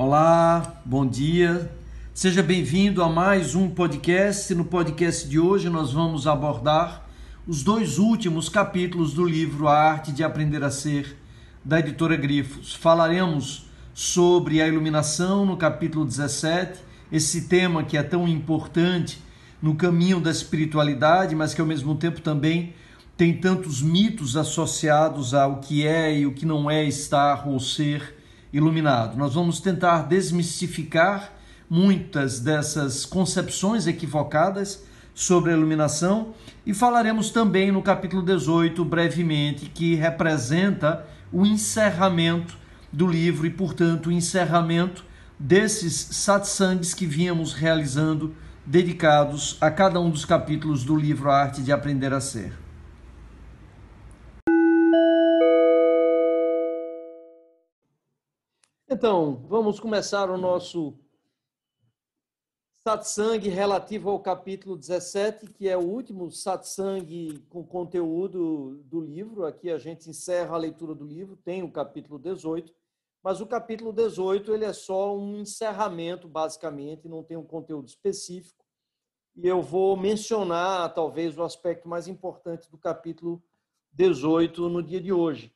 Olá, bom dia. Seja bem-vindo a mais um podcast. No podcast de hoje nós vamos abordar os dois últimos capítulos do livro A Arte de Aprender a Ser, da editora Grifos. Falaremos sobre a iluminação no capítulo 17, esse tema que é tão importante no caminho da espiritualidade, mas que ao mesmo tempo também tem tantos mitos associados ao que é e o que não é estar ou ser iluminado. Nós vamos tentar desmistificar muitas dessas concepções equivocadas sobre a iluminação e falaremos também no capítulo 18, brevemente, que representa o encerramento do livro e, portanto, o encerramento desses satsangs que vínhamos realizando dedicados a cada um dos capítulos do livro A Arte de Aprender a Ser. Então, vamos começar o nosso satsang relativo ao capítulo 17, que é o último satsang com conteúdo do livro. Aqui a gente encerra a leitura do livro, tem o capítulo 18, mas o capítulo 18 ele é só um encerramento, basicamente, não tem um conteúdo específico. E eu vou mencionar, talvez, o aspecto mais importante do capítulo 18 no dia de hoje.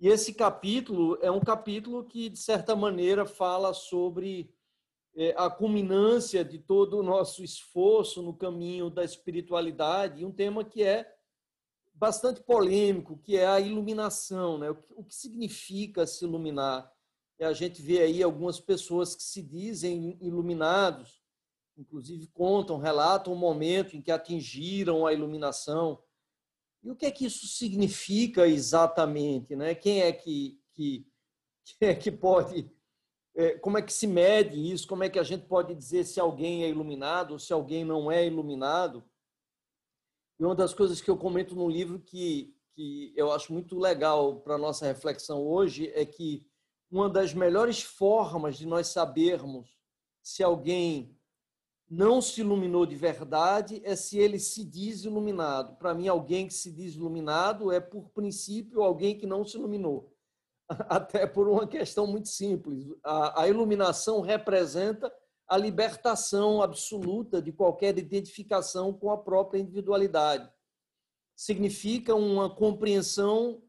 E esse capítulo é um capítulo que, de certa maneira, fala sobre é, a culminância de todo o nosso esforço no caminho da espiritualidade, um tema que é bastante polêmico, que é a iluminação, né? o que significa se iluminar. E a gente vê aí algumas pessoas que se dizem iluminados, inclusive contam, relatam o momento em que atingiram a iluminação. E o que é que isso significa exatamente? Né? Quem é que, que, quem é que pode. É, como é que se mede isso? Como é que a gente pode dizer se alguém é iluminado ou se alguém não é iluminado? E uma das coisas que eu comento no livro que, que eu acho muito legal para nossa reflexão hoje é que uma das melhores formas de nós sabermos se alguém não se iluminou de verdade é se ele se diz iluminado. Para mim, alguém que se diz iluminado é, por princípio, alguém que não se iluminou. Até por uma questão muito simples. A, a iluminação representa a libertação absoluta de qualquer identificação com a própria individualidade. Significa uma compreensão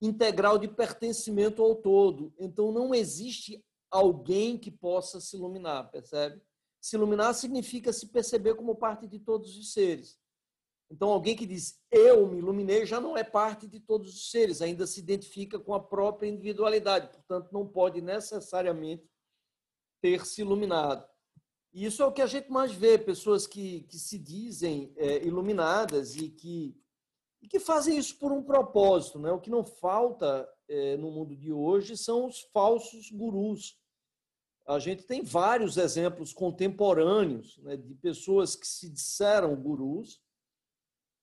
integral de pertencimento ao todo. Então, não existe alguém que possa se iluminar, percebe? Se iluminar significa se perceber como parte de todos os seres. Então, alguém que diz eu me iluminei já não é parte de todos os seres, ainda se identifica com a própria individualidade, portanto, não pode necessariamente ter se iluminado. E isso é o que a gente mais vê: pessoas que, que se dizem é, iluminadas e que e que fazem isso por um propósito. Né? O que não falta é, no mundo de hoje são os falsos gurus. A gente tem vários exemplos contemporâneos né, de pessoas que se disseram gurus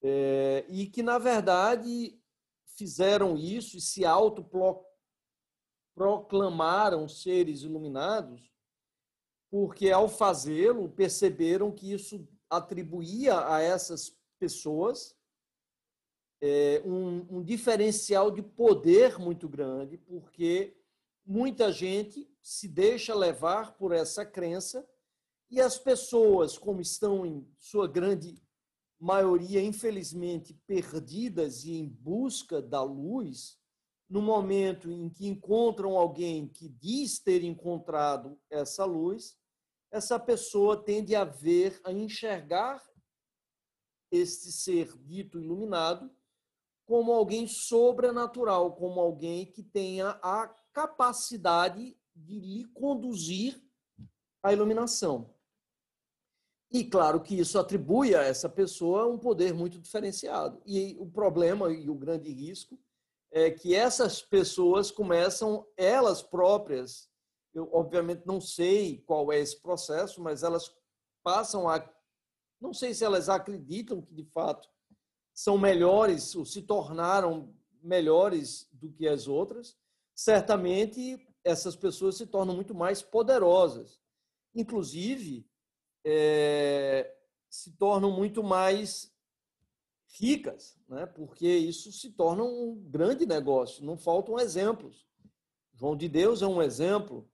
é, e que, na verdade, fizeram isso e se autoproclamaram seres iluminados, porque, ao fazê-lo, perceberam que isso atribuía a essas pessoas é, um, um diferencial de poder muito grande, porque muita gente se deixa levar por essa crença e as pessoas, como estão em sua grande maioria, infelizmente, perdidas e em busca da luz, no momento em que encontram alguém que diz ter encontrado essa luz, essa pessoa tende a ver, a enxergar este ser dito iluminado como alguém sobrenatural, como alguém que tenha a capacidade de lhe conduzir à iluminação. E claro que isso atribui a essa pessoa um poder muito diferenciado. E o problema e o grande risco é que essas pessoas começam elas próprias, eu obviamente não sei qual é esse processo, mas elas passam a não sei se elas acreditam que de fato são melhores ou se tornaram melhores do que as outras, certamente essas pessoas se tornam muito mais poderosas. Inclusive, é, se tornam muito mais ricas, né? porque isso se torna um grande negócio. Não faltam exemplos. João de Deus é um exemplo.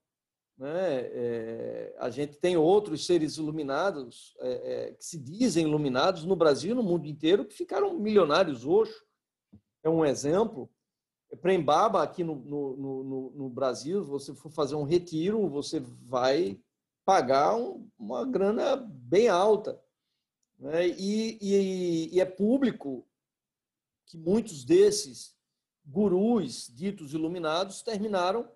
Né? É, a gente tem outros seres iluminados, é, é, que se dizem iluminados no Brasil e no mundo inteiro, que ficaram milionários hoje. É um exemplo. Prembaba, aqui no, no, no, no Brasil, você for fazer um retiro, você vai pagar um, uma grana bem alta. Né? E, e, e é público que muitos desses gurus ditos iluminados terminaram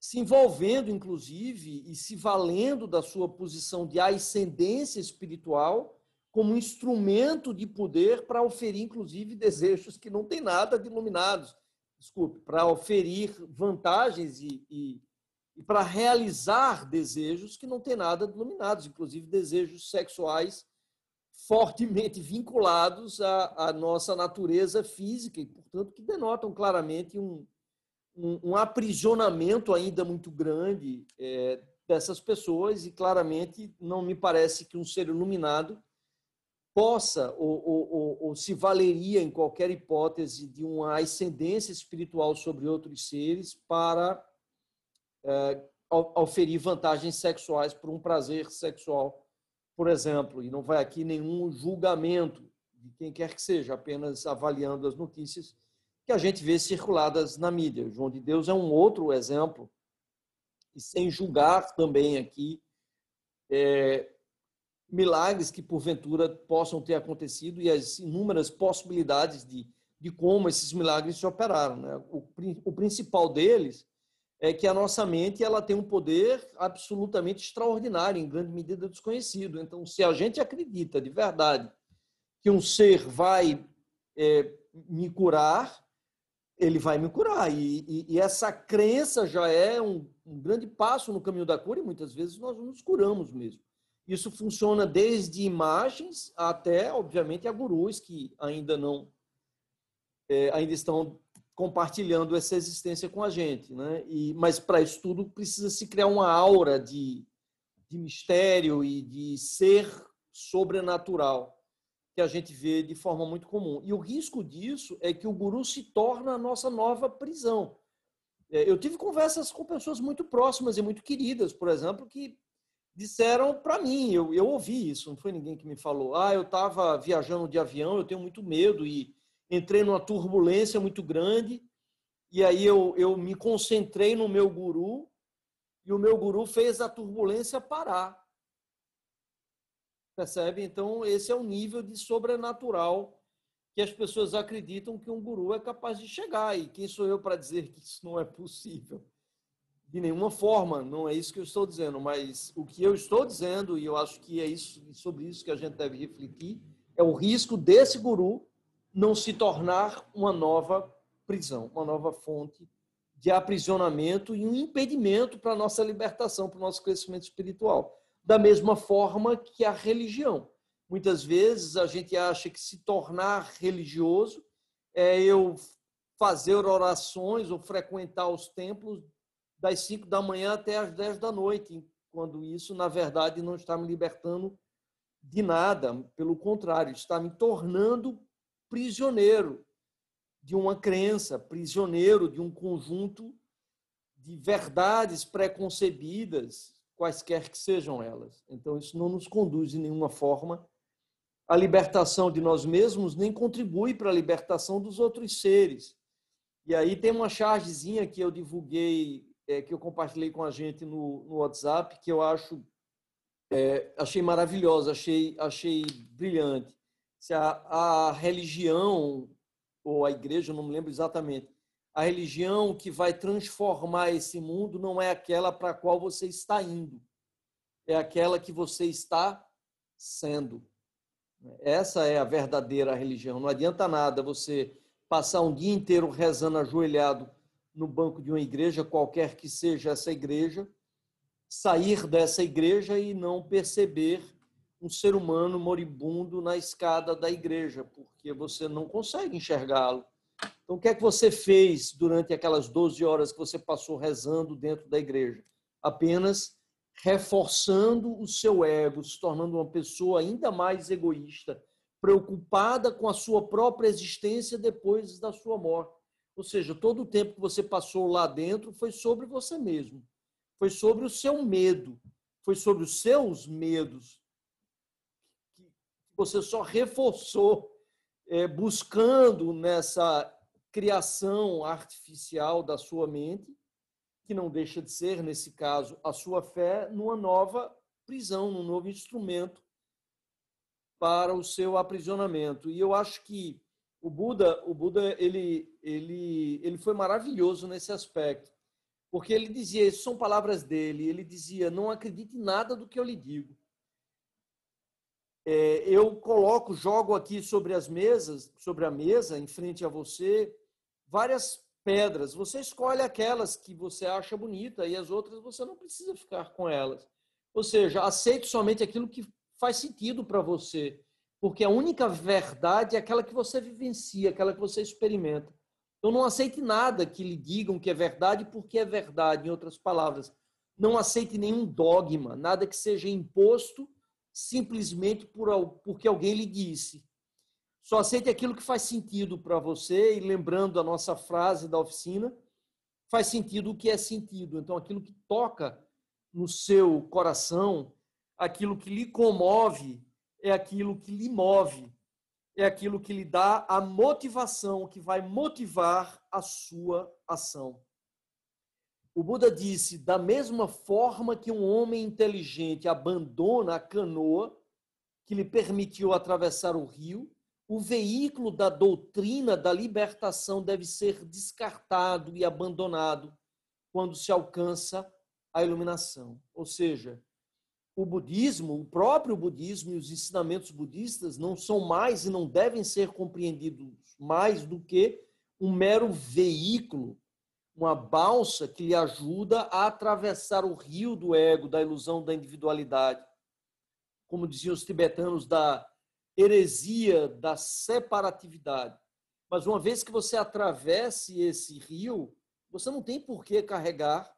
se envolvendo, inclusive, e se valendo da sua posição de ascendência espiritual como instrumento de poder para oferir, inclusive, desejos que não têm nada de iluminados. Desculpe, para oferir vantagens e, e, e para realizar desejos que não têm nada iluminados, inclusive desejos sexuais fortemente vinculados à, à nossa natureza física e, portanto, que denotam claramente um, um, um aprisionamento ainda muito grande é, dessas pessoas e claramente não me parece que um ser iluminado possa ou, ou, ou, ou, se valeria em qualquer hipótese de uma ascendência espiritual sobre outros seres para é, oferir vantagens sexuais por um prazer sexual, por exemplo. E não vai aqui nenhum julgamento de quem quer que seja, apenas avaliando as notícias que a gente vê circuladas na mídia. O João de Deus é um outro exemplo, e sem julgar também aqui é, milagres que porventura possam ter acontecido e as inúmeras possibilidades de, de como esses milagres se operaram. Né? O, o principal deles é que a nossa mente ela tem um poder absolutamente extraordinário, em grande medida desconhecido. Então, se a gente acredita de verdade que um ser vai é, me curar, ele vai me curar. E, e, e essa crença já é um, um, grande passo no caminho da cura, e muitas vezes nós nos curamos mesmo. Isso funciona desde imagens até, obviamente, a gurus que ainda não é, ainda estão compartilhando essa existência com a gente, né? E, mas para isso tudo precisa se criar uma aura de, de mistério e de ser sobrenatural que a gente vê de forma muito comum. E o risco disso é que o guru se torna a nossa nova prisão. É, eu tive conversas com pessoas muito próximas e muito queridas, por exemplo, que disseram para mim, eu, eu ouvi isso, não foi ninguém que me falou, ah, eu estava viajando de avião, eu tenho muito medo e entrei numa turbulência muito grande, e aí eu, eu me concentrei no meu guru, e o meu guru fez a turbulência parar. Percebe? Então, esse é o nível de sobrenatural que as pessoas acreditam que um guru é capaz de chegar. E quem sou eu para dizer que isso não é possível? De nenhuma forma, não é isso que eu estou dizendo, mas o que eu estou dizendo, e eu acho que é isso, sobre isso que a gente deve refletir, é o risco desse guru não se tornar uma nova prisão, uma nova fonte de aprisionamento e um impedimento para a nossa libertação, para o nosso crescimento espiritual da mesma forma que a religião. Muitas vezes a gente acha que se tornar religioso é eu fazer orações ou frequentar os templos das 5 da manhã até as 10 da noite, quando isso, na verdade, não está me libertando de nada, pelo contrário, está me tornando prisioneiro de uma crença, prisioneiro de um conjunto de verdades preconcebidas quaisquer que sejam elas. Então, isso não nos conduz de nenhuma forma à libertação de nós mesmos, nem contribui para a libertação dos outros seres. E aí tem uma chargezinha que eu divulguei, é, que eu compartilhei com a gente no, no WhatsApp, que eu acho é, achei maravilhosa, achei, achei brilhante. Se a, a religião ou a igreja, não me lembro exatamente, a religião que vai transformar esse mundo não é aquela para a qual você está indo, é aquela que você está sendo. Essa é a verdadeira religião. Não adianta nada você passar um dia inteiro rezando ajoelhado no banco de uma igreja, qualquer que seja essa igreja, sair dessa igreja e não perceber um ser humano moribundo na escada da igreja, porque você não consegue enxergá-lo então, o que é que você fez durante aquelas 12 horas que você passou rezando dentro da igreja? Apenas reforçando o seu ego, se tornando uma pessoa ainda mais egoísta, preocupada com a sua própria existência depois da sua morte. Ou seja, todo o tempo que você passou lá dentro foi sobre você mesmo. foi sobre o seu medo, foi sobre os seus medos, que você só reforçou é, buscando nessa criação artificial da sua mente, que não deixa de ser, nesse caso, a sua fé, numa nova prisão, num novo instrumento para o seu aprisionamento. E eu acho que o Buda, o Buda ele, ele, ele foi maravilhoso nesse aspecto, porque ele dizia, isso são palavras dele, ele dizia, não acredite em nada do que eu lhe digo. É, eu coloco, jogo aqui sobre as mesas, sobre a mesa, em frente a você, várias pedras. Você escolhe aquelas que você acha bonita e as outras você não precisa ficar com elas. Ou seja, aceite somente aquilo que faz sentido para você, porque a única verdade é aquela que você vivencia, aquela que você experimenta. Então não aceite nada que lhe digam que é verdade porque é verdade, em outras palavras. Não aceite nenhum dogma, nada que seja imposto simplesmente por, porque alguém lhe disse. Só aceite aquilo que faz sentido para você e lembrando a nossa frase da oficina, faz sentido o que é sentido. Então aquilo que toca no seu coração, aquilo que lhe comove é aquilo que lhe move, é aquilo que lhe dá a motivação, que vai motivar a sua ação. O Buda disse: da mesma forma que um homem inteligente abandona a canoa que lhe permitiu atravessar o rio, o veículo da doutrina da libertação deve ser descartado e abandonado quando se alcança a iluminação. Ou seja, o budismo, o próprio budismo e os ensinamentos budistas não são mais e não devem ser compreendidos mais do que um mero veículo, uma balsa que lhe ajuda a atravessar o rio do ego, da ilusão da individualidade. Como diziam os tibetanos, da heresia da separatividade. Mas uma vez que você atravesse esse rio, você não tem por que carregar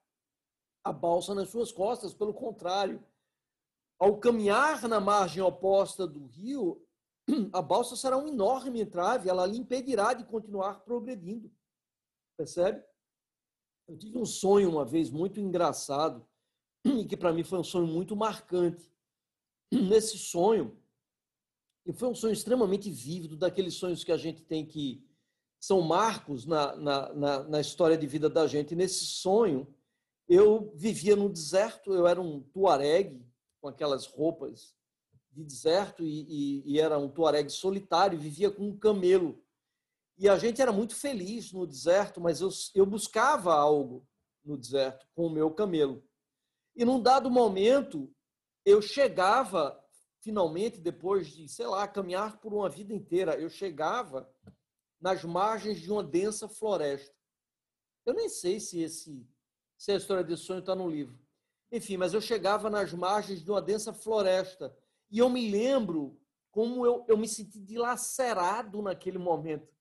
a balsa nas suas costas, pelo contrário, ao caminhar na margem oposta do rio, a balsa será um enorme entrave, ela lhe impedirá de continuar progredindo. Percebe? Eu tive um sonho uma vez muito engraçado, e que para mim foi um sonho muito marcante. Nesse sonho, e foi um sonho extremamente vívido, daqueles sonhos que a gente tem que são marcos na, na, na, na história de vida da gente. E nesse sonho, eu vivia no deserto, eu era um tuareg, com aquelas roupas de deserto, e, e, e era um tuareg solitário, vivia com um camelo. E a gente era muito feliz no deserto, mas eu, eu buscava algo no deserto com o meu camelo. E num dado momento, eu chegava, finalmente, depois de, sei lá, caminhar por uma vida inteira, eu chegava nas margens de uma densa floresta. Eu nem sei se esse se a história desse sonho está no livro. Enfim, mas eu chegava nas margens de uma densa floresta e eu me lembro como eu, eu me senti dilacerado naquele momento.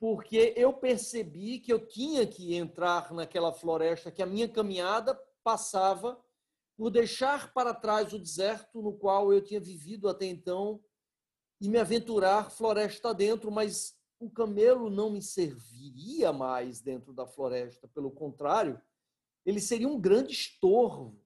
Porque eu percebi que eu tinha que entrar naquela floresta, que a minha caminhada passava por deixar para trás o deserto no qual eu tinha vivido até então e me aventurar floresta dentro, mas o camelo não me serviria mais dentro da floresta, pelo contrário, ele seria um grande estorvo,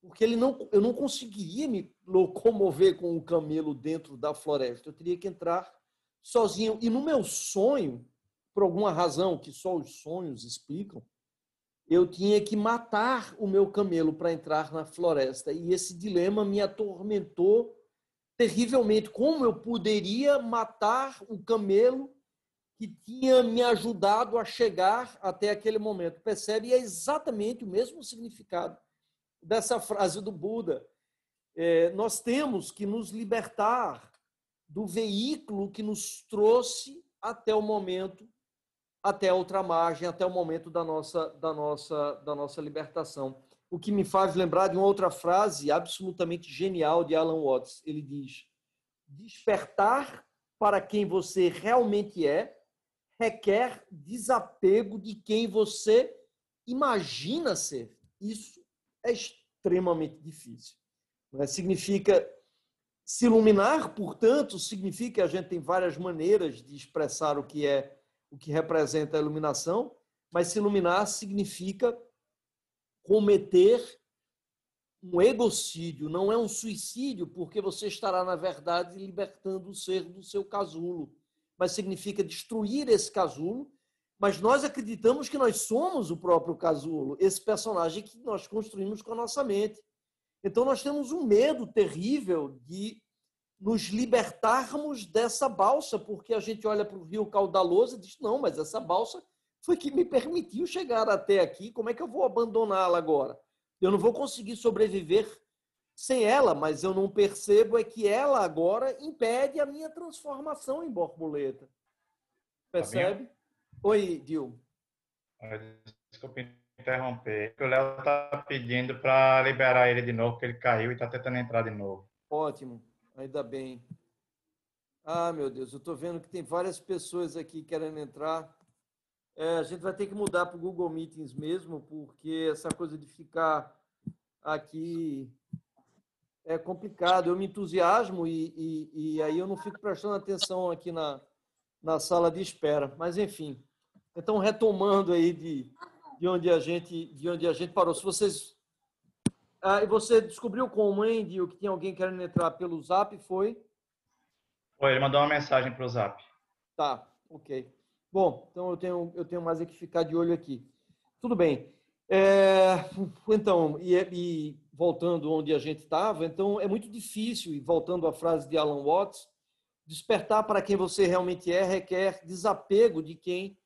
porque ele não, eu não conseguiria me locomover com o camelo dentro da floresta. Eu teria que entrar sozinho. E no meu sonho, por alguma razão que só os sonhos explicam, eu tinha que matar o meu camelo para entrar na floresta. E esse dilema me atormentou terrivelmente. Como eu poderia matar o camelo que tinha me ajudado a chegar até aquele momento. Percebe? E é exatamente o mesmo significado dessa frase do Buda. É, nós temos que nos libertar do veículo que nos trouxe até o momento, até a outra margem, até o momento da nossa, da nossa, da nossa libertação. O que me faz lembrar de uma outra frase absolutamente genial de Alan Watts. Ele diz: despertar para quem você realmente é requer desapego de quem você imagina ser. Isso é extremamente difícil. Né? Significa se iluminar, portanto, significa que a gente tem várias maneiras de expressar o que é, o que representa a iluminação, mas se iluminar significa cometer um egocídio, não é um suicídio, porque você estará, na verdade, libertando o ser do seu casulo. Mas significa destruir esse casulo. Mas nós acreditamos que nós somos o próprio casulo, esse personagem que nós construímos com a nossa mente. Então nós temos um medo terrível de nos libertarmos dessa balsa, porque a gente olha para o rio caudaloso e diz: não, mas essa balsa foi que me permitiu chegar até aqui, como é que eu vou abandoná-la agora? Eu não vou conseguir sobreviver sem ela, mas eu não percebo é que ela agora impede a minha transformação em borboleta. Percebe? Tá Oi, Dil. Desculpe interromper. O Léo está pedindo para liberar ele de novo, porque ele caiu e está tentando entrar de novo. Ótimo, ainda bem. Ah, meu Deus, eu estou vendo que tem várias pessoas aqui querendo entrar. É, a gente vai ter que mudar para o Google Meetings mesmo, porque essa coisa de ficar aqui é complicado. Eu me entusiasmo e, e, e aí eu não fico prestando atenção aqui na, na sala de espera. Mas, enfim. Então, retomando aí de, de, onde, a gente, de onde a gente parou. Se vocês. Ah, e você descobriu como, hein, Dio, que tinha alguém querendo entrar pelo zap? Foi? Foi, ele mandou uma mensagem para o zap. Tá, ok. Bom, então eu tenho, eu tenho mais é que ficar de olho aqui. Tudo bem. É, então, e, e, voltando onde a gente estava, então é muito difícil, e voltando à frase de Alan Watts, despertar para quem você realmente é requer desapego de quem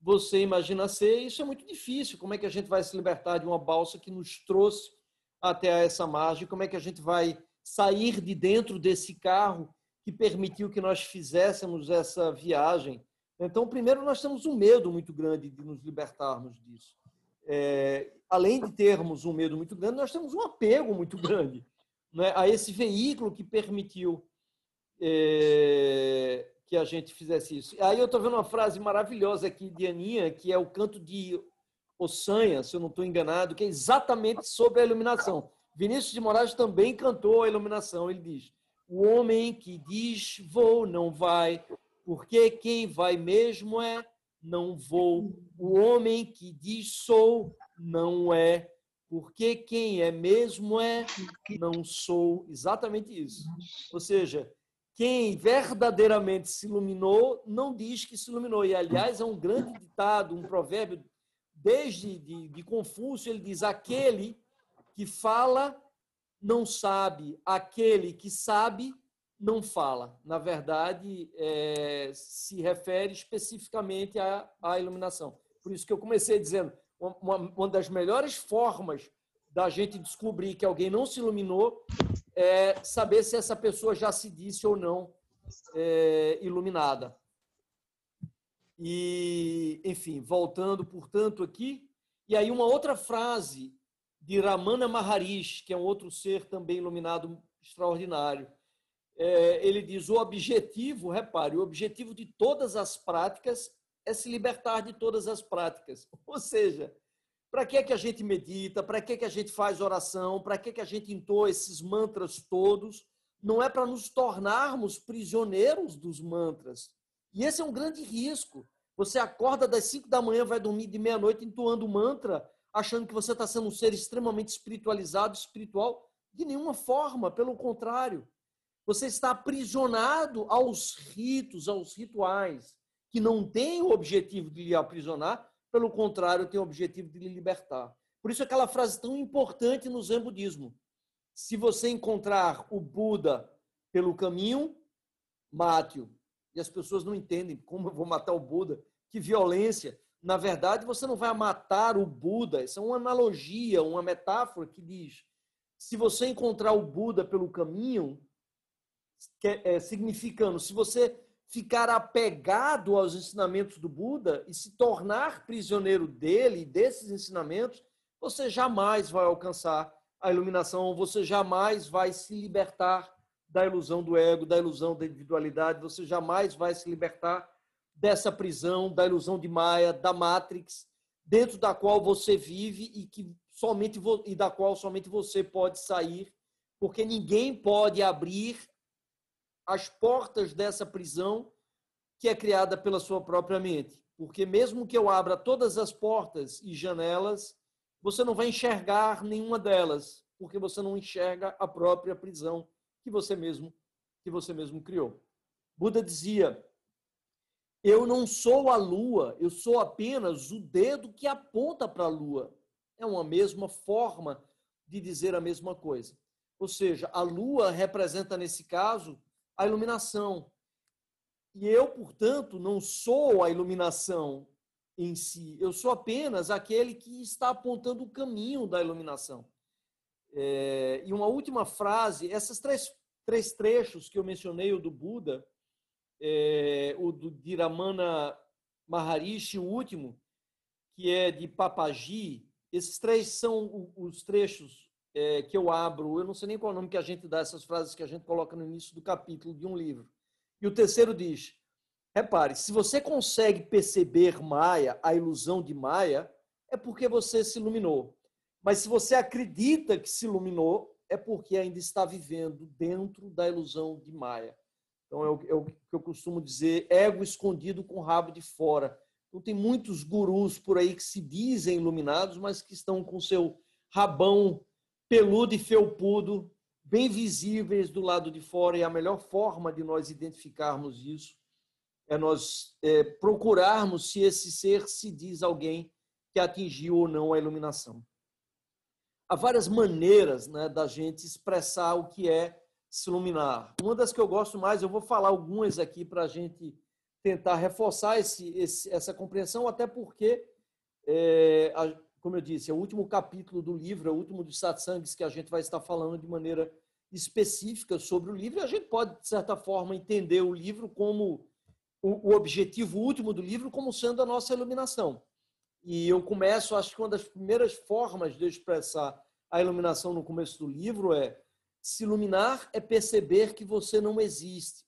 você imagina ser. Isso é muito difícil. Como é que a gente vai se libertar de uma balsa que nos trouxe até essa margem? Como é que a gente vai sair de dentro desse carro que permitiu que nós fizéssemos essa viagem? Então, primeiro, nós temos um medo muito grande de nos libertarmos disso. É, além de termos um medo muito grande, nós temos um apego muito grande né, a esse veículo que permitiu é, que a gente fizesse isso. Aí eu estou vendo uma frase maravilhosa aqui de Aninha, que é o canto de Ossanha, se eu não estou enganado, que é exatamente sobre a iluminação. Vinícius de Moraes também cantou a iluminação. Ele diz: O homem que diz vou, não vai, porque quem vai mesmo é não vou. O homem que diz sou, não é. Porque quem é mesmo é, não sou. Exatamente isso. Ou seja, quem verdadeiramente se iluminou, não diz que se iluminou. E, aliás, é um grande ditado, um provérbio, desde de, de Confúcio, ele diz: aquele que fala não sabe, aquele que sabe não fala. Na verdade, é, se refere especificamente à, à, iluminação. Por isso que eu comecei dizendo, uma, uma, das melhores formas da gente descobrir que alguém não se iluminou é saber se essa pessoa já se disse ou não é, iluminada. E, enfim, voltando, portanto, aqui, e aí uma outra frase de Ramana Maharishi, que é um outro ser também iluminado extraordinário é, ele diz: o objetivo, repare, o objetivo de todas as práticas é se libertar de todas as práticas. Ou seja, para que, é que a gente medita? Para que, é que a gente faz oração? Para que, é que a gente entoa esses mantras todos? Não é para nos tornarmos prisioneiros dos mantras. E esse é um grande risco. Você acorda das 5 da manhã, vai dormir de meia-noite entoando mantra, achando que você está sendo um ser extremamente espiritualizado, espiritual. De nenhuma forma, pelo contrário. Você está aprisionado aos ritos, aos rituais, que não têm o objetivo de lhe aprisionar, pelo contrário, tem o objetivo de lhe libertar. Por isso, aquela frase tão importante no Zen budismo. Se você encontrar o Buda pelo caminho, mate-o. E as pessoas não entendem como eu vou matar o Buda. Que violência. Na verdade, você não vai matar o Buda. Isso é uma analogia, uma metáfora que diz: se você encontrar o Buda pelo caminho, é, significando, se você ficar apegado aos ensinamentos do Buda e se tornar prisioneiro dele desses ensinamentos, você jamais vai alcançar a iluminação, você jamais vai se libertar da ilusão do ego, da ilusão da individualidade, você jamais vai se libertar dessa prisão, da ilusão de Maia, da Matrix, dentro da qual você vive e que somente e da qual somente você pode sair, porque ninguém pode abrir as portas dessa prisão que é criada pela sua própria mente. Porque mesmo que eu abra todas as portas e janelas, você não vai enxergar nenhuma delas, porque você não enxerga a própria prisão que você mesmo que você mesmo criou. Buda dizia: Eu não sou a lua, eu sou apenas o dedo que aponta para a lua. É uma mesma forma de dizer a mesma coisa. Ou seja, a lua representa, nesse caso, a iluminação. E eu, portanto, não sou a iluminação em si, eu sou apenas aquele que está apontando o caminho da iluminação. É, e uma última frase, essas três, três trechos que eu mencionei, o do Buda, é, o do Dhiramana Maharishi, o último, que é de Papaji, esses três são os trechos é, que eu abro, eu não sei nem qual é o nome que a gente dá essas frases que a gente coloca no início do capítulo de um livro. E o terceiro diz: repare, se você consegue perceber Maia, a ilusão de Maia, é porque você se iluminou. Mas se você acredita que se iluminou, é porque ainda está vivendo dentro da ilusão de Maia. Então é o, é que eu costumo dizer: ego escondido com rabo de fora. Então tem muitos gurus por aí que se dizem iluminados, mas que estão com seu rabão peludo e felpudo, bem visíveis do lado de fora, e a melhor forma de nós identificarmos isso é nós é, procurarmos se esse ser se diz alguém que atingiu ou não a iluminação. Há várias maneiras né, da gente expressar o que é se iluminar. Uma das que eu gosto mais, eu vou falar algumas aqui para a gente tentar reforçar esse, esse, essa compreensão, até porque é, a, como eu disse, é o último capítulo do livro, é o último dos satsangs que a gente vai estar falando de maneira específica sobre o livro. E a gente pode, de certa forma, entender o livro como o, objetivo último do livro como sendo a nossa iluminação. E eu começo, acho que uma das primeiras formas de expressar a iluminação no começo do livro é se iluminar é perceber que você não existe.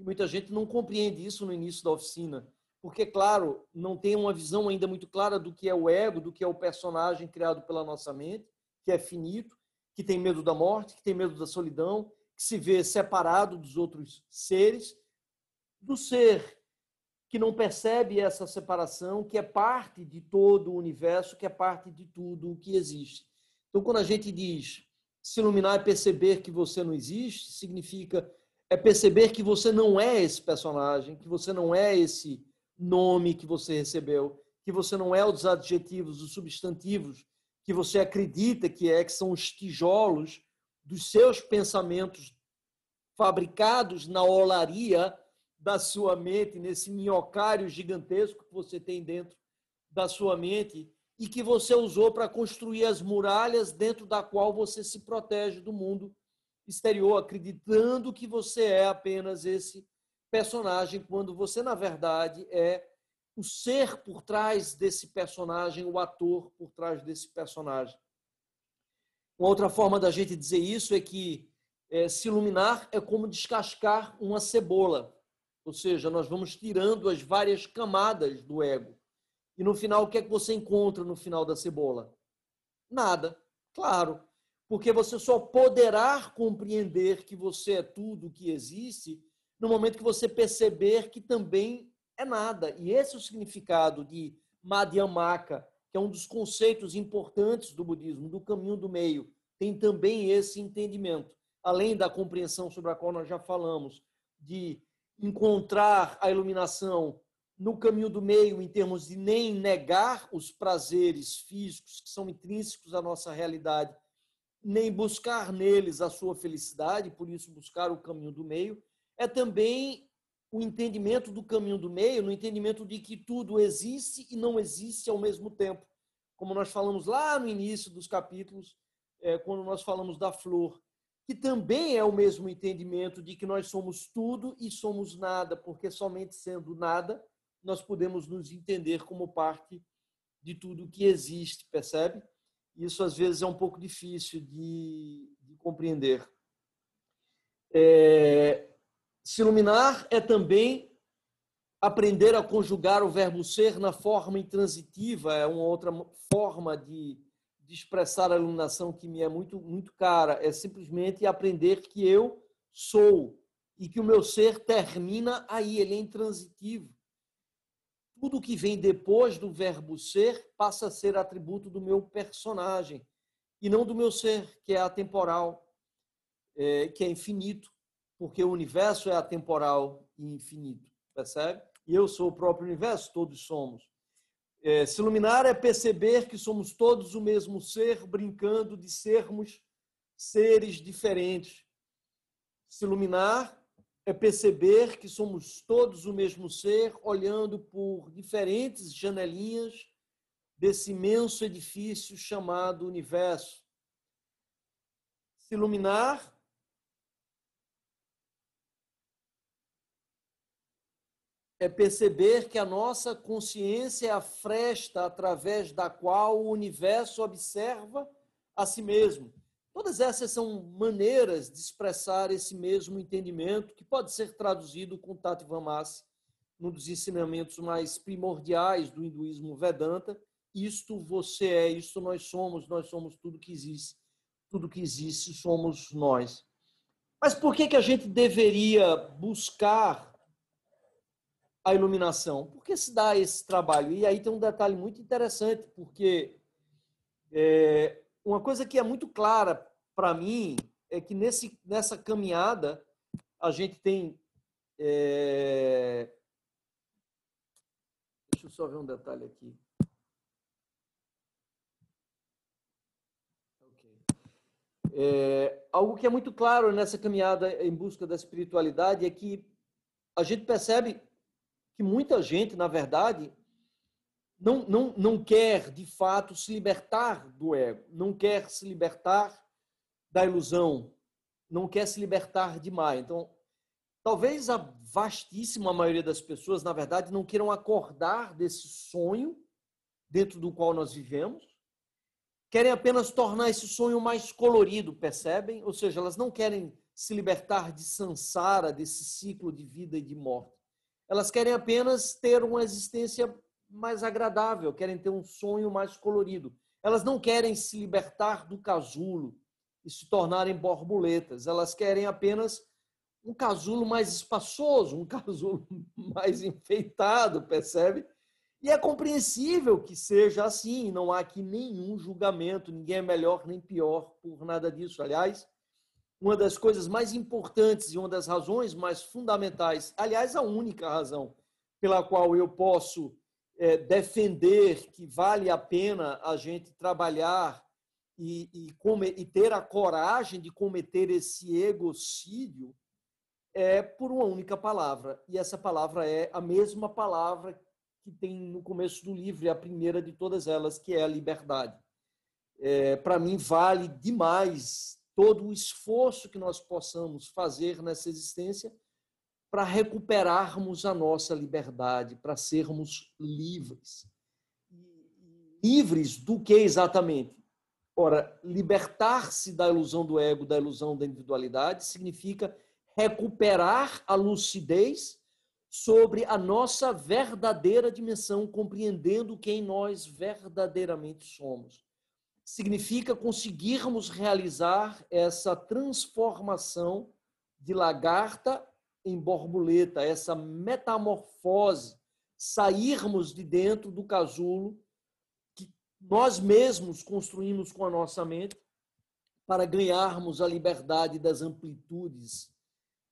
E muita gente não compreende isso no início da oficina porque, claro, não tem uma visão ainda muito clara do que é o ego, do que é o personagem criado pela nossa mente, que é finito, que tem medo da morte, que tem medo da solidão, que se vê separado dos outros seres, do ser que não percebe essa separação, que é parte de todo o universo, que é parte de tudo o que existe. Então, quando a gente diz se iluminar é perceber que você não existe, significa é perceber que você não é esse personagem, que você não é esse nome que você recebeu, que você não é os adjetivos, os substantivos que você acredita que é, que são os tijolos dos seus pensamentos fabricados na olaria da sua mente, nesse minhocário gigantesco que você tem dentro da sua mente e que você usou para construir as muralhas dentro da qual você se protege do mundo exterior, acreditando que você é apenas esse personagem quando você, na verdade, é o ser por trás desse personagem, o ator por trás desse personagem. Uma outra forma da gente dizer isso é que é, se iluminar é como descascar uma cebola. Ou seja, nós vamos tirando as várias camadas do ego. E no final, o que é que você encontra no final da cebola? Nada. Claro. Porque você só poderá compreender que você é tudo o que existe no momento que você perceber que também é nada. E esse é o significado de Madhyamaka, que é um dos conceitos importantes do budismo, do caminho do meio. Tem também esse entendimento, além da compreensão sobre a qual nós já falamos, de encontrar a iluminação no caminho do meio, em termos de nem negar os prazeres físicos que são intrínsecos à nossa realidade, nem buscar neles a sua felicidade, por isso buscar o caminho do meio, é também o entendimento do caminho do meio, no entendimento de que tudo existe e não existe ao mesmo tempo. Como nós falamos lá no início dos capítulos, é, quando nós falamos da flor, que também é o mesmo entendimento de que nós somos tudo e somos nada, porque somente sendo nada nós podemos nos entender como parte de tudo que existe, percebe? Isso às vezes é um pouco difícil de, de compreender. É, se iluminar é também aprender a conjugar o verbo ser na forma intransitiva, é uma outra forma de, de expressar a iluminação que me é muito, muito cara. É simplesmente aprender que eu sou e que o meu ser termina aí, ele é intransitivo. tudo que vem depois do verbo ser passa a ser atributo do meu personagem e não do meu ser, que é atemporal, é, que é infinito, porque o universo é atemporal e infinito, percebe? E eu sou o próprio universo, todos somos. É, se iluminar é perceber que somos todos o mesmo ser, brincando de sermos seres diferentes. Se iluminar é perceber que somos todos o mesmo ser, olhando por diferentes janelinhas desse imenso edifício chamado universo. Se iluminar é perceber que a nossa consciência é a fresta através da qual o universo observa a si mesmo. Todas essas são maneiras de expressar esse mesmo entendimento que pode ser traduzido com Tati Vamasi, num dos ensinamentos mais primordiais do hinduísmo Vedanta. Isto você é, isto nós somos, nós somos tudo que existe. Tudo que existe somos nós. Mas por que, que a gente deveria buscar a iluminação? Por que se dá esse trabalho? E aí tem um detalhe muito interessante, porque é, uma coisa que é muito clara para mim é que nesse, nessa caminhada a gente tem. É... Deixa eu só ver um detalhe aqui. É, algo que é muito claro nessa caminhada em busca da espiritualidade é que a gente percebe que muita gente, na verdade, não, não, não quer, de fato, se libertar do ego, não quer se libertar da ilusão, não quer se libertar demais. Então, talvez a vastíssima maioria das pessoas, na verdade, não queiram acordar desse sonho dentro do qual nós vivemos, querem apenas tornar esse sonho mais colorido, percebem? Ou seja, elas não querem se libertar de sansara, desse ciclo de vida e de morte. Elas querem apenas ter uma existência mais agradável, querem ter um sonho mais colorido. Elas não querem se libertar do casulo e se tornarem borboletas. Elas querem apenas um casulo mais espaçoso, um casulo mais enfeitado, percebe? E é compreensível que seja assim, não há aqui nenhum julgamento, ninguém é melhor nem pior por nada disso. Aliás, uma das coisas mais importantes e uma das razões mais fundamentais, aliás, a única razão pela qual eu posso é, defender que vale a pena a gente trabalhar e, e, come, e ter a coragem de cometer esse egocídio é por uma única palavra. E essa palavra é a mesma palavra que tem no começo do livro, é a primeira de todas elas, que é a liberdade. É, Para mim, vale demais todo o esforço que nós possamos fazer nessa existência para recuperarmos a nossa liberdade, para sermos livres. Livres do que exatamente? Ora, libertar-se da ilusão do ego, da ilusão da individualidade, significa recuperar a lucidez sobre a nossa verdadeira dimensão, compreendendo quem nós verdadeiramente somos. Significa conseguirmos realizar essa transformação de lagarta em borboleta, essa metamorfose, sairmos de dentro do casulo que nós mesmos construímos com a nossa mente para ganharmos a liberdade das amplitudes,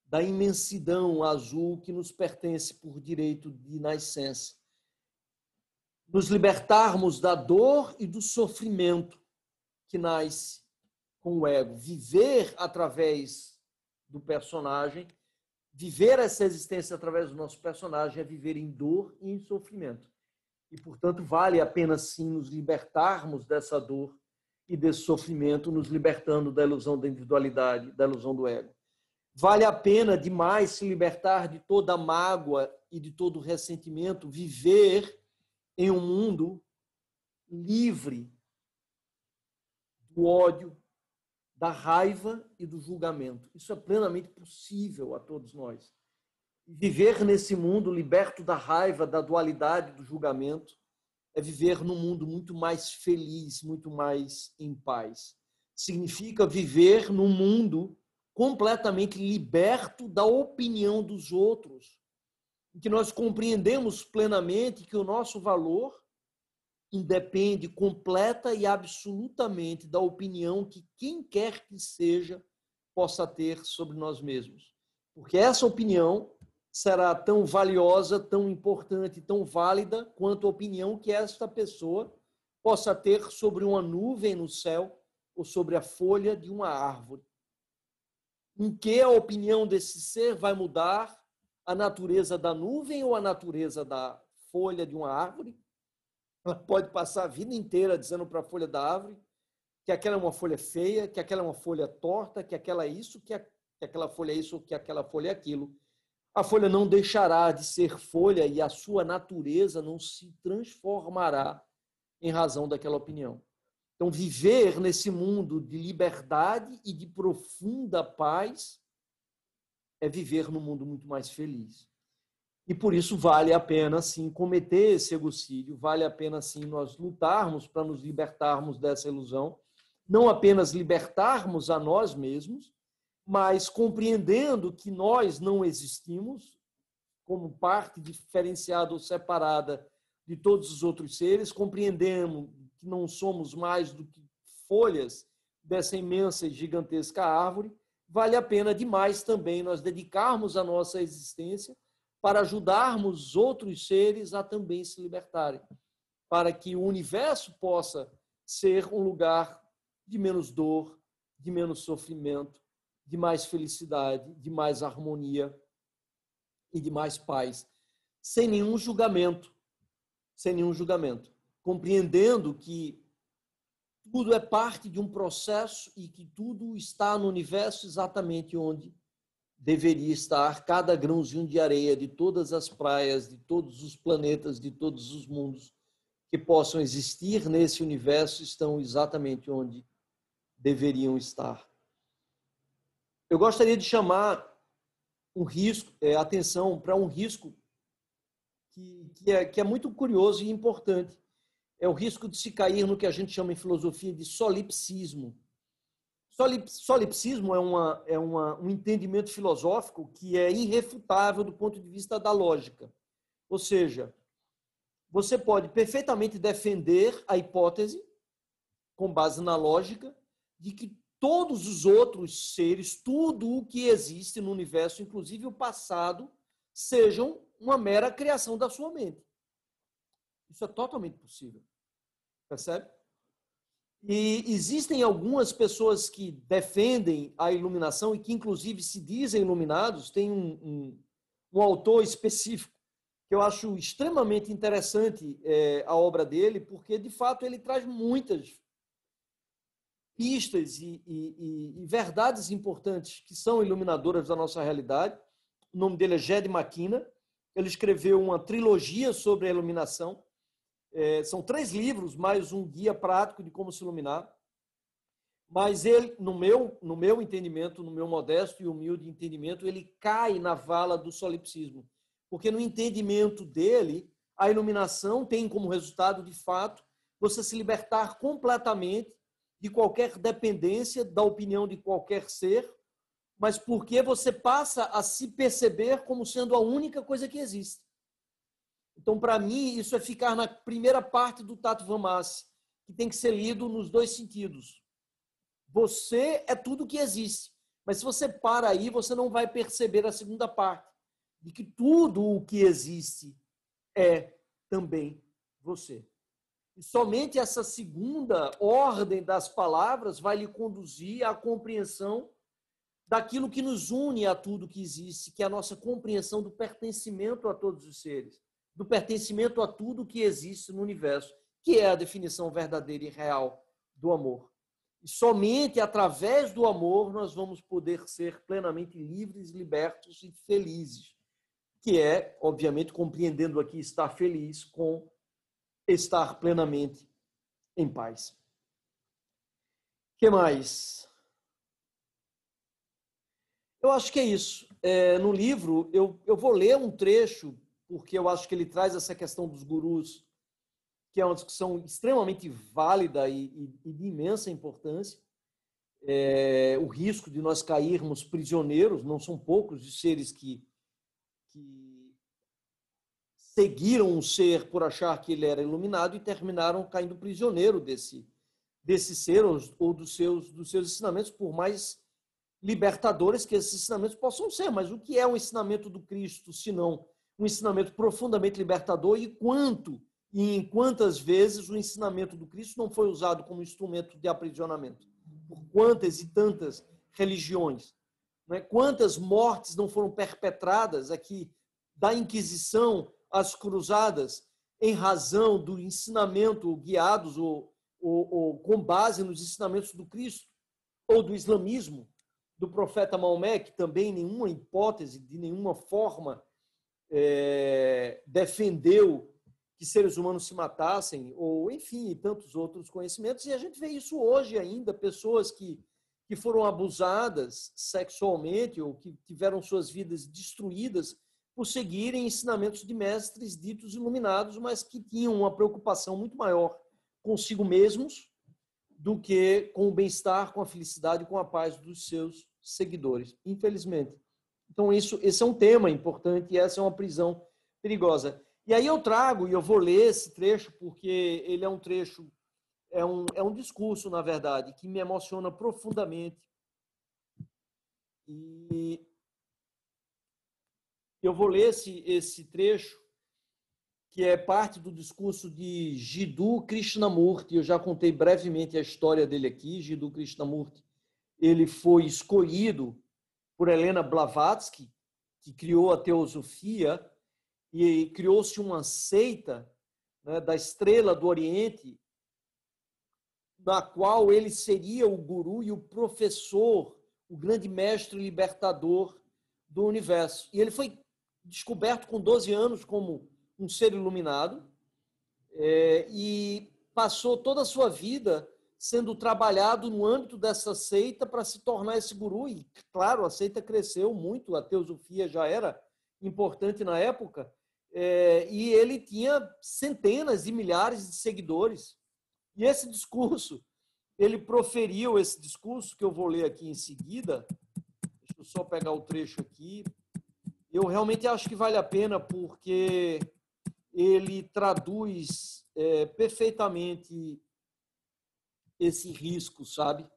da imensidão azul que nos pertence por direito de nascença. Nos libertarmos da dor e do sofrimento que nasce com o ego. Viver através do personagem viver essa existência através do nosso personagem é viver em dor e em sofrimento. E, portanto, vale a pena sim nos libertarmos dessa dor e desse sofrimento, nos libertando da ilusão da individualidade, da ilusão do ego. Vale a pena demais se libertar de toda mágoa e de todo ressentimento, viver em um mundo livre do ódio, da raiva e do julgamento. Isso é plenamente possível a todos nós. Viver nesse mundo liberto da raiva, da dualidade, do julgamento, é viver num mundo muito mais feliz, muito mais em paz. Significa viver num mundo completamente liberto da opinião dos outros, em que nós compreendemos plenamente que o nosso valor independe completa e absolutamente da opinião que quem quer que seja possa ter sobre nós mesmos. Porque essa opinião será tão valiosa, tão importante, tão válida quanto a opinião que esta pessoa possa ter sobre uma nuvem no céu ou sobre a folha de uma árvore. Em que a opinião desse ser vai mudar a natureza da nuvem ou a natureza da folha de uma árvore? Ela pode passar a vida inteira dizendo para a folha da árvore que aquela é uma folha feia, que aquela é uma folha torta, que aquela é isso, que, que aquela folha é isso, que aquela folha é aquilo. A folha não deixará de ser folha e a sua natureza não se transformará em razão daquela opinião. Então, viver nesse mundo de liberdade e de profunda paz é viver num mundo muito mais feliz. E por isso vale a pena, sim, cometer esse egocídio, vale a pena, sim, nós lutarmos para nos libertarmos dessa ilusão, não apenas libertarmos a nós mesmos, mas compreendendo que nós não existimos como parte diferenciada ou separada de todos os outros seres, compreendemos que não somos mais do que folhas dessa imensa e gigantesca árvore, vale a pena demais também nós dedicarmos a nossa existência para ajudarmos outros seres a também se libertarem, para que o universo possa ser um lugar de menos dor, de menos sofrimento, de mais felicidade, de mais harmonia e de mais paz, sem nenhum julgamento, sem nenhum julgamento, compreendendo que tudo é parte de um processo e que tudo está no universo exatamente onde deveria estar cada grãozinho de areia de todas as praias, de todos os planetas, de todos os mundos que possam existir nesse universo estão exatamente onde deveriam estar. Eu gostaria de chamar um risco, é, atenção para um risco que, que, é, que é muito curioso e importante. É o risco de se cair no que a gente chama em filosofia de solipsismo. Solipsismo é, uma, é uma, um entendimento filosófico que é irrefutável do ponto de vista da lógica. Ou seja, você pode perfeitamente defender a hipótese, com base na lógica, de que todos os outros seres, tudo o que existe no universo, inclusive o passado, sejam uma mera criação da sua mente. Isso é totalmente possível. Percebe? E existem algumas pessoas que defendem a iluminação e que, inclusive, se dizem iluminados. Tem um, um, um autor específico que eu acho extremamente interessante é, a obra dele, porque, de fato, ele traz muitas pistas e, e, e, verdades importantes que são iluminadoras da nossa realidade. O nome dele é Jed Makina. Ele escreveu uma trilogia sobre a iluminação. É, são três livros, mais um guia prático de como se iluminar. Mas ele, no meu, no meu entendimento, no meu modesto e humilde entendimento, ele cai na vala do solipsismo. Porque no entendimento dele, a iluminação tem como resultado, de fato, você se libertar completamente de qualquer dependência da opinião de qualquer ser, mas porque você passa a se perceber como sendo a única coisa que existe. Então, para mim, isso é ficar na primeira parte do Tato Vamasi, que tem que ser lido nos dois sentidos. Você é tudo que existe. Mas se você para aí, você não vai perceber a segunda parte, de que tudo o que existe é também você. E somente essa segunda ordem das palavras vai lhe conduzir à compreensão daquilo que nos une a tudo que existe, que é a nossa compreensão do pertencimento a todos os seres do pertencimento a tudo que existe no universo, que é a definição verdadeira e real do amor. E somente através do amor nós vamos poder ser plenamente livres, libertos e felizes, que é, obviamente, compreendendo aqui estar feliz com estar plenamente em paz. que mais? Eu acho que é isso. É, no livro, eu, eu vou ler um trecho porque eu acho que ele traz essa questão dos gurus, que é uma discussão extremamente válida e, e, e de imensa importância. É, o risco de nós cairmos prisioneiros, não são poucos de seres que, que seguiram um ser por achar que ele era iluminado e terminaram caindo prisioneiro desse, desse ser ou, ou dos, seus, dos seus ensinamentos, por mais libertadores que esses ensinamentos possam ser. Mas o que é o ensinamento do Cristo, se não um ensinamento profundamente libertador e quanto e em quantas vezes o ensinamento do Cristo não foi usado como instrumento de aprisionamento? Por quantas e tantas religiões? Né? Quantas mortes não foram perpetradas aqui da Inquisição às cruzadas em razão do ensinamento guiados ou, ou, ou com base nos ensinamentos do Cristo ou do islamismo do profeta Maomé, que também nenhuma hipótese, de nenhuma forma, é, defendeu que seres humanos se matassem, ou enfim, tantos outros conhecimentos. E a gente vê isso hoje ainda, pessoas que, que foram abusadas sexualmente ou que tiveram suas vidas destruídas por seguirem ensinamentos de mestres ditos iluminados, mas que tinham uma preocupação muito maior consigo mesmos do que com o bem-estar, com a felicidade, com a paz dos seus seguidores, infelizmente. Então, isso, esse é um tema importante e essa é uma prisão perigosa. E aí eu trago, e eu vou ler esse trecho, porque ele é um trecho, é um, é um discurso, na verdade, que me emociona profundamente. E eu vou ler esse, esse trecho, que é parte do discurso de Jiddu Krishnamurti. Eu já contei brevemente a história dele aqui. Jiddu Krishnamurti, ele foi escolhido por Helena Blavatsky, que criou a teosofia e criou-se uma seita né, da estrela do Oriente, na qual ele seria o guru e o professor, o grande mestre libertador do universo. E ele foi descoberto com 12 anos como um ser iluminado é, e passou toda a sua vida sendo trabalhado no âmbito dessa seita para se tornar esse guru. E, claro, a seita cresceu muito, a teosofia já era importante na época, é, e ele tinha centenas de milhares de seguidores. E esse discurso, ele proferiu esse discurso, que eu vou ler aqui em seguida. Deixa eu só pegar o trecho aqui. Eu realmente acho que vale a pena, porque ele traduz é, perfeitamente esse risco, sabe?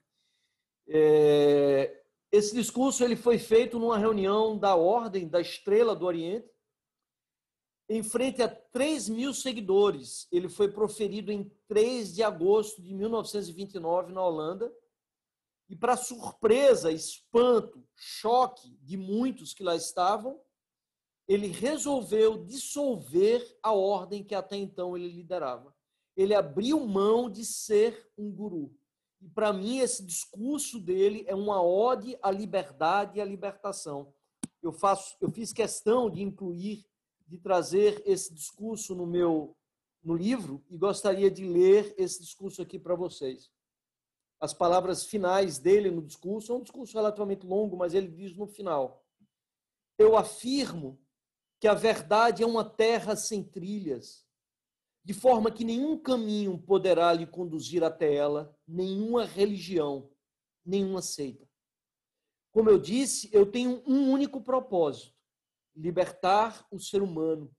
É, esse discurso ele foi feito numa reunião da Ordem da Estrela do Oriente, em frente a 3 mil seguidores. Ele foi proferido em 3 de agosto de 1929 na Holanda. E, para surpresa, espanto, choque de muitos que lá estavam, ele resolveu dissolver a ordem que até então ele liderava. Ele abriu mão de ser um guru. E, para mim, esse discurso dele é uma ode à liberdade e à libertação. Eu, faço, eu fiz questão de incluir de trazer esse discurso no meu no livro e gostaria de ler esse discurso aqui para vocês. As palavras finais dele no discurso, é um discurso relativamente longo, mas ele diz no final: Eu afirmo que a verdade é uma terra sem trilhas, de forma que nenhum caminho poderá lhe conduzir até ela, nenhuma religião, nenhuma seita. Como eu disse, eu tenho um único propósito: libertar o ser humano,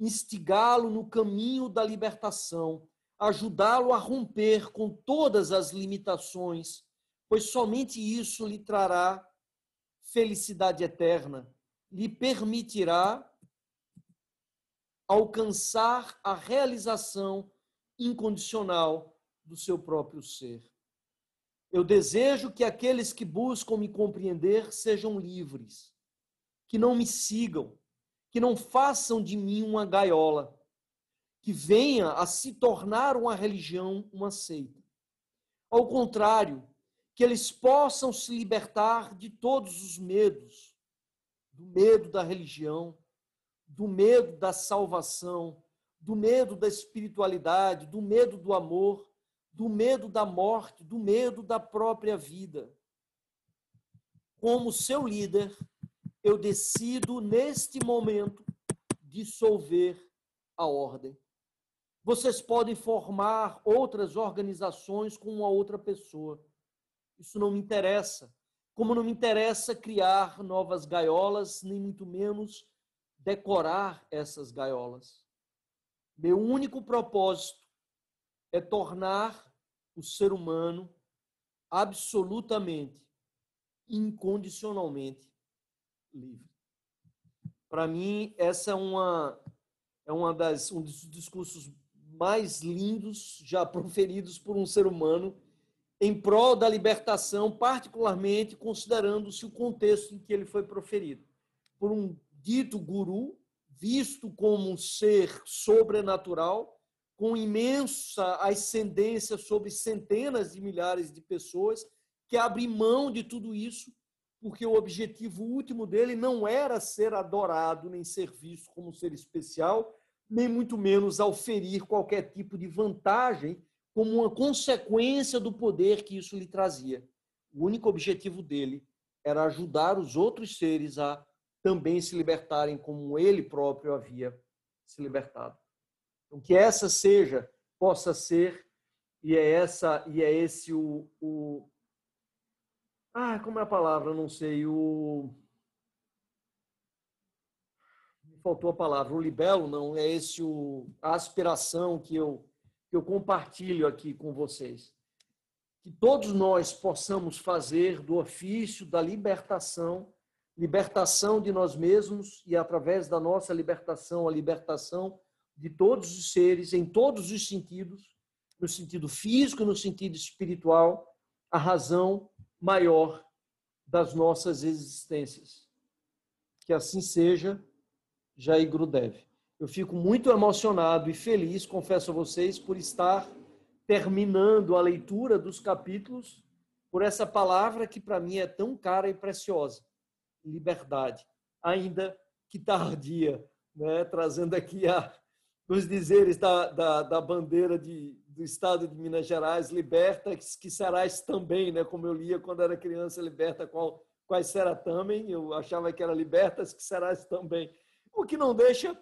instigá-lo no caminho da libertação, ajudá-lo a romper com todas as limitações, pois somente isso lhe trará felicidade eterna, lhe permitirá alcançar a realização incondicional do seu próprio ser. Eu desejo que aqueles que buscam me compreender sejam livres que não me sigam, que não façam de mim uma gaiola, que venha a se tornar uma religião, uma seita. Ao contrário, que eles possam se libertar de todos os medos, do medo da religião, do medo da salvação, do medo da espiritualidade, do medo do amor, do medo da morte, do medo da própria vida. Como seu líder, eu decido, neste momento, dissolver a ordem. Vocês podem formar outras organizações com uma outra pessoa. Isso não me interessa. Como não me interessa criar novas gaiolas, nem muito menos decorar essas gaiolas. Meu único propósito é tornar o ser humano absolutamente, incondicionalmente livre. Para mim, essa é uma é uma das um dos discursos mais lindos já proferidos por um ser humano em prol da libertação, particularmente considerando-se o contexto em que ele foi proferido. Por um dito guru, visto como um ser sobrenatural, com imensa ascendência sobre centenas de milhares de pessoas, que abre mão de tudo isso, porque o objetivo último dele não era ser adorado nem ser visto como um ser especial, nem muito menos auferir qualquer tipo de vantagem como uma consequência do poder que isso lhe trazia. O único objetivo dele era ajudar os outros seres a também se libertarem como ele próprio havia se libertado. Então, que essa seja, possa ser, e é essa e é esse o, o ah, como é a palavra? Não sei, o faltou a palavra, o libelo, não, é esse o a aspiração que eu que eu compartilho aqui com vocês. Que todos nós possamos fazer do ofício da libertação, libertação de nós mesmos e, através da nossa libertação, a libertação de todos os seres, em todos os sentidos, no sentido físico, no sentido espiritual, a razão maior das nossas existências. Que assim seja, Jair Grudev. Eu fico muito emocionado e feliz, confesso a vocês, por estar terminando a leitura dos capítulos por essa palavra que para mim é tão cara e preciosa, liberdade, ainda que tardia, né? trazendo aqui a, os dizeres da, da, da bandeira de, do Estado de Minas Gerais, liberta, que serás também, né? como eu lia quando era criança, liberta qual, quais será também, eu achava que era libertas, que serás também. O que não deixa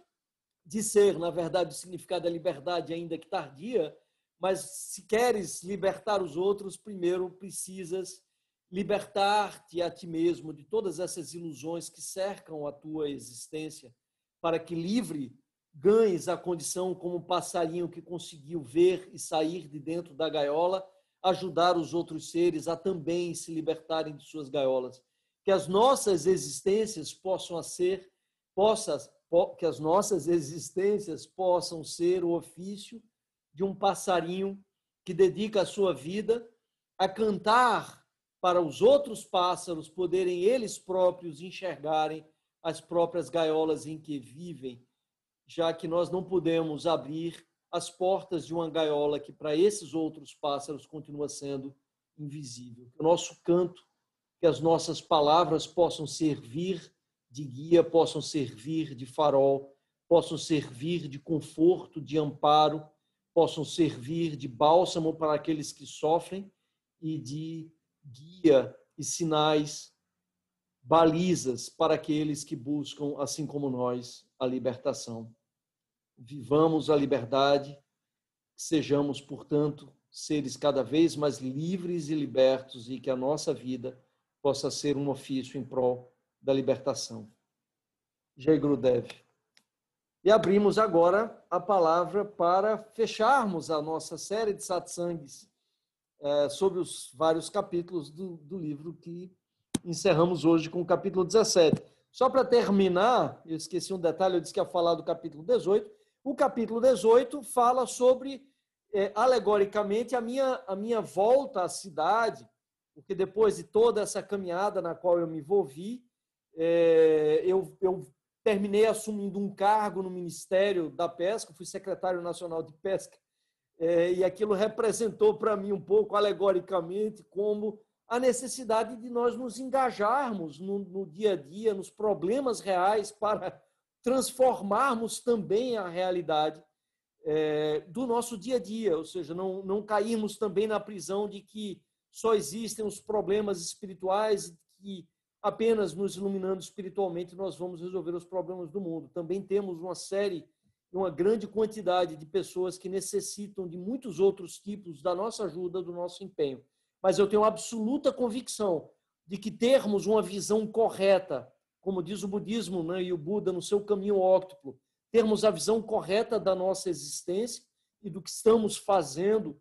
de ser, na verdade, o significado da liberdade, ainda que tardia, mas se queres libertar os outros, primeiro precisas libertar-te a ti mesmo de todas essas ilusões que cercam a tua existência, para que livre ganhes a condição como um passarinho que conseguiu ver e sair de dentro da gaiola, ajudar os outros seres a também se libertarem de suas gaiolas. Que as nossas existências possam ser, possas que as nossas existências possam ser o ofício de um passarinho que dedica a sua vida a cantar para os outros pássaros poderem eles próprios enxergarem as próprias gaiolas em que vivem, já que nós não podemos abrir as portas de uma gaiola que para esses outros pássaros continua sendo invisível. Que o nosso canto, que as nossas palavras possam servir de guia possam servir de farol, possam servir de conforto, de amparo, possam servir de bálsamo para aqueles que sofrem e de guia e sinais, balizas para aqueles que buscam, assim como nós, a libertação. Vivamos a liberdade, sejamos, portanto, seres cada vez mais livres e libertos e que a nossa vida possa ser um ofício em prol da libertação. Jay Grudev. E abrimos agora a palavra para fecharmos a nossa série de satsangs é, sobre os vários capítulos do, do livro que encerramos hoje com o capítulo 17. Só para terminar, eu esqueci um detalhe, eu disse que ia falar do capítulo 18. O capítulo 18 fala sobre, é, alegoricamente, a minha, a minha volta à cidade, porque depois de toda essa caminhada na qual eu me envolvi, é, eu, eu terminei assumindo um cargo no Ministério da Pesca, fui secretário nacional de pesca, é, e aquilo representou para mim um pouco, alegoricamente, como a necessidade de nós nos engajarmos no, no dia a dia, nos problemas reais, para transformarmos também a realidade é, do nosso dia a dia, ou seja, não, não cairmos também na prisão de que só existem os problemas espirituais, que apenas nos iluminando espiritualmente nós vamos resolver os problemas do mundo. Também temos uma série, uma grande quantidade de pessoas que necessitam de muitos outros tipos da nossa ajuda, do nosso empenho. Mas eu tenho absoluta convicção de que termos uma visão correta, como diz o budismo né, e o Buda no seu caminho óctuplo, termos a visão correta da nossa existência e do que estamos fazendo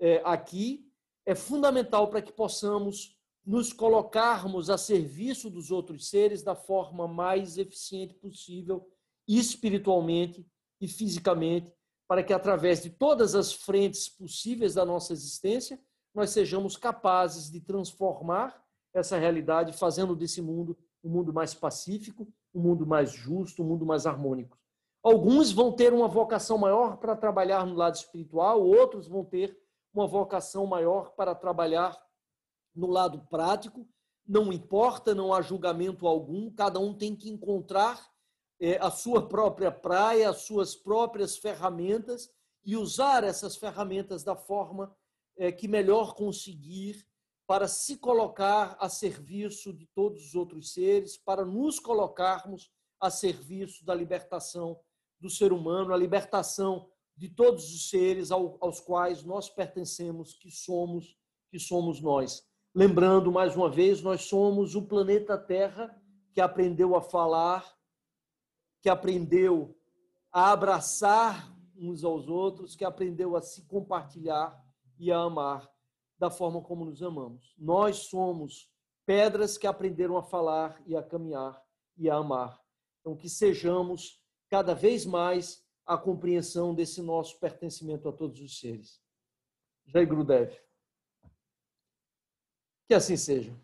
é, aqui, é fundamental para que possamos nos colocarmos a serviço dos outros seres da forma mais eficiente possível, espiritualmente e fisicamente, para que através de todas as frentes possíveis da nossa existência, nós sejamos capazes de transformar essa realidade, fazendo desse mundo um mundo mais pacífico, um mundo mais justo, um mundo mais harmônico. Alguns vão ter uma vocação maior para trabalhar no lado espiritual, outros vão ter uma vocação maior para trabalhar no lado prático. Não importa, não há julgamento algum, cada um tem que encontrar a sua própria praia, as suas próprias ferramentas e usar essas ferramentas da forma é, que melhor conseguir para se colocar a serviço de todos os outros seres, para nos colocarmos a serviço da libertação do ser humano, a libertação de todos os seres aos quais nós pertencemos, que somos, que somos nós. Lembrando mais uma vez, nós somos o planeta Terra que aprendeu a falar, que aprendeu a abraçar uns aos outros, que aprendeu a se compartilhar e a amar da forma como nos amamos. Nós somos pedras que aprenderam a falar e a caminhar e a amar. Então, que sejamos cada vez mais a compreensão desse nosso pertencimento a todos os seres. Jai Gurudev. Que assim seja.